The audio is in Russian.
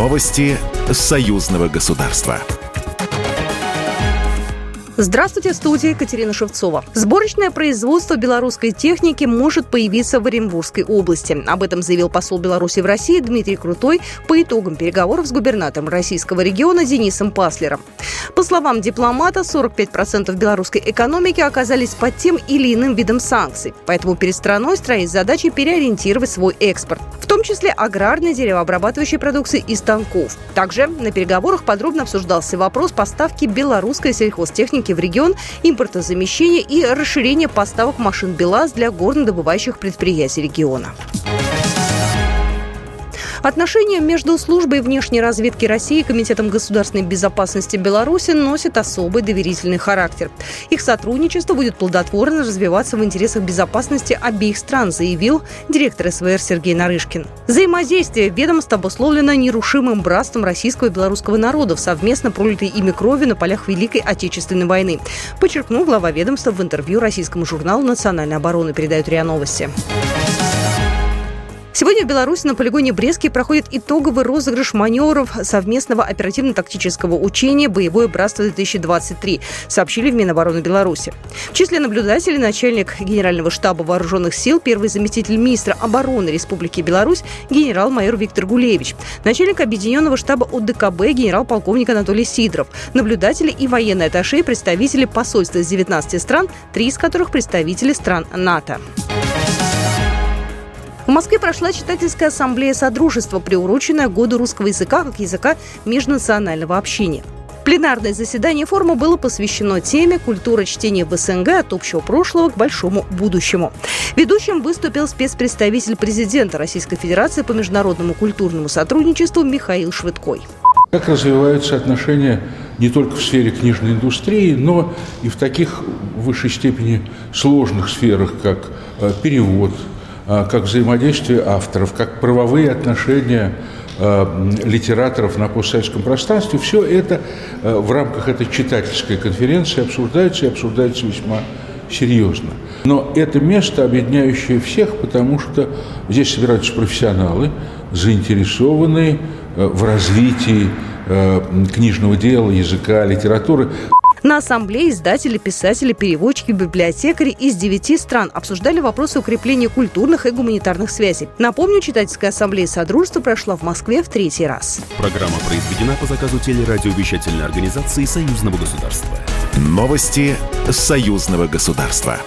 Новости союзного государства. Здравствуйте, студия Екатерина Шевцова. Сборочное производство белорусской техники может появиться в Оренбургской области. Об этом заявил посол Беларуси в России Дмитрий Крутой по итогам переговоров с губернатором российского региона Денисом Паслером. По словам дипломата, 45% белорусской экономики оказались под тем или иным видом санкций. Поэтому перед страной стоит задача переориентировать свой экспорт, в том числе аграрной деревообрабатывающей продукции и станков. Также на переговорах подробно обсуждался вопрос поставки белорусской сельхозтехники в регион, импортозамещения и расширения поставок машин БелАЗ для горнодобывающих предприятий региона. Отношения между службой внешней разведки России и Комитетом государственной безопасности Беларуси носят особый доверительный характер. Их сотрудничество будет плодотворно развиваться в интересах безопасности обеих стран, заявил директор СВР Сергей Нарышкин. Взаимодействие ведомств обусловлено нерушимым братством российского и белорусского народов, совместно пролитой ими крови на полях Великой Отечественной войны, подчеркнул глава ведомства в интервью российскому журналу «Национальная оборона», передают РИА Новости. Сегодня в Беларуси на полигоне Брестский проходит итоговый розыгрыш маневров совместного оперативно-тактического учения «Боевое братство-2023», сообщили в Минобороны Беларуси. В числе наблюдателей начальник Генерального штаба вооруженных сил, первый заместитель министра обороны Республики Беларусь генерал-майор Виктор Гулевич, начальник Объединенного штаба ОДКБ генерал-полковник Анатолий Сидоров, наблюдатели и военные атташи представители посольства из 19 стран, три из которых представители стран НАТО. В Москве прошла читательская ассамблея Содружества, приуроченная году русского языка как языка межнационального общения. Пленарное заседание форума было посвящено теме «Культура чтения в СНГ от общего прошлого к большому будущему». Ведущим выступил спецпредставитель президента Российской Федерации по международному культурному сотрудничеству Михаил Швыдкой. Как развиваются отношения не только в сфере книжной индустрии, но и в таких в высшей степени сложных сферах, как э, перевод, как взаимодействие авторов, как правовые отношения а, литераторов на постсоветском пространстве, все это а, в рамках этой читательской конференции обсуждается и обсуждается весьма серьезно. Но это место, объединяющее всех, потому что здесь собираются профессионалы, заинтересованные в развитии книжного дела, языка, литературы. На ассамблее издатели, писатели, переводчики, библиотекари из девяти стран обсуждали вопросы укрепления культурных и гуманитарных связей. Напомню, читательская ассамблея Содружества прошла в Москве в третий раз. Программа произведена по заказу телерадиовещательной организации Союзного государства. Новости Союзного государства.